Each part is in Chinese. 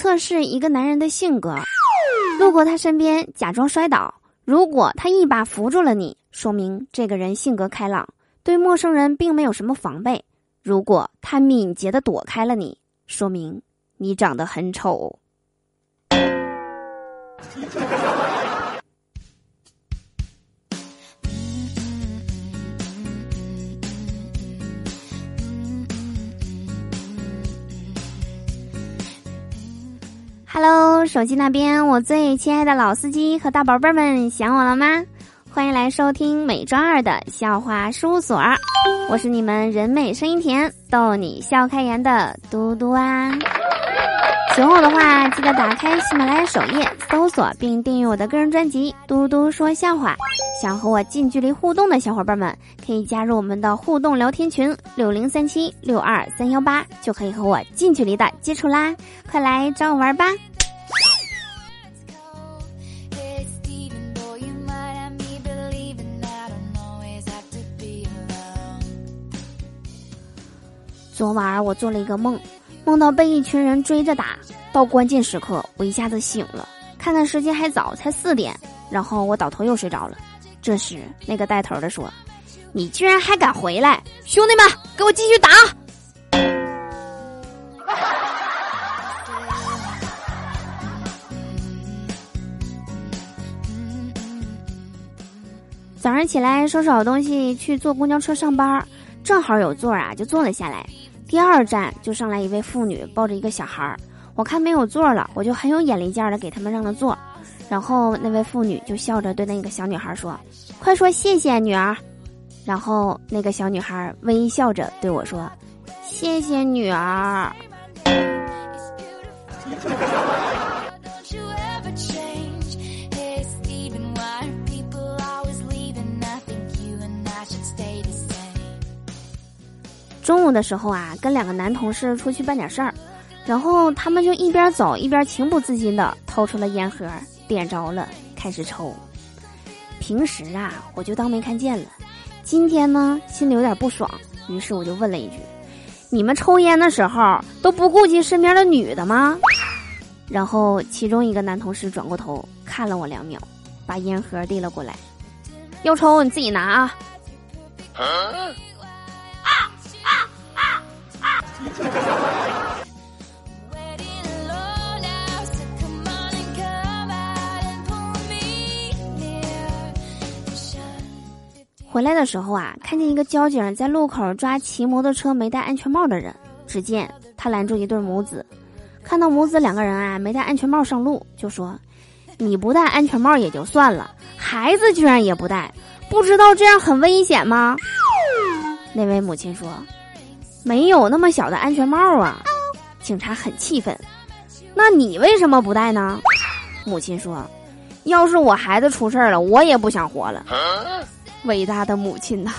测试一个男人的性格。路过他身边，假装摔倒。如果他一把扶住了你，说明这个人性格开朗，对陌生人并没有什么防备。如果他敏捷的躲开了你，说明你长得很丑。Hello，手机那边，我最亲爱的老司机和大宝贝儿们，想我了吗？欢迎来收听美妆二的笑话事务所，我是你们人美声音甜、逗你笑开颜的嘟嘟啊。喜欢我的话，记得打开喜马拉雅首页搜索并订阅我的个人专辑《嘟嘟说笑话》。想和我近距离互动的小伙伴们，可以加入我们的互动聊天群六零三七六二三幺八，就可以和我近距离的接触啦！快来找我玩吧！昨晚我做了一个梦。梦到被一群人追着打，到关键时刻我一下子醒了，看看时间还早，才四点，然后我倒头又睡着了。这时那个带头的说：“你居然还敢回来，兄弟们，给我继续打！”早上起来收拾好东西去坐公交车上班，正好有座啊，就坐了下来。第二站就上来一位妇女，抱着一个小孩儿。我看没有座了，我就很有眼力见儿的给他们让了座。然后那位妇女就笑着对那个小女孩说：“快说谢谢，女儿。”然后那个小女孩微笑着对我说：“谢谢，女儿。”中午的时候啊，跟两个男同事出去办点事儿，然后他们就一边走一边情不自禁的掏出了烟盒，点着了，开始抽。平时啊，我就当没看见了，今天呢，心里有点不爽，于是我就问了一句：“你们抽烟的时候都不顾及身边的女的吗？”然后其中一个男同事转过头看了我两秒，把烟盒递了过来：“要抽你自己拿啊。”回来的时候啊，看见一个交警在路口抓骑摩托车没戴安全帽的人。只见他拦住一对母子，看到母子两个人啊没戴安全帽上路，就说：“你不戴安全帽也就算了，孩子居然也不戴，不知道这样很危险吗？”那位母亲说。没有那么小的安全帽啊！警察很气愤。那你为什么不戴呢？母亲说：“要是我孩子出事了，我也不想活了。”伟大的母亲呐！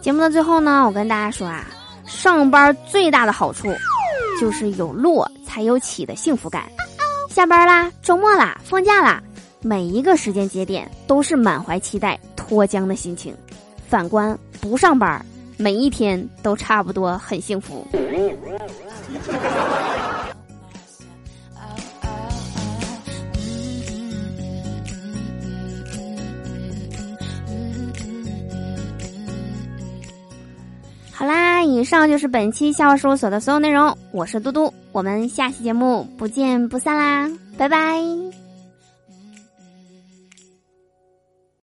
节目的最后呢，我跟大家说啊，上班最大的好处就是有落才有起的幸福感。下班啦，周末啦，放假啦，每一个时间节点都是满怀期待、脱缰的心情。反观不上班，每一天都差不多很幸福。好啦，以上就是本期笑话事务所的所有内容。我是嘟嘟，我们下期节目不见不散啦，拜拜。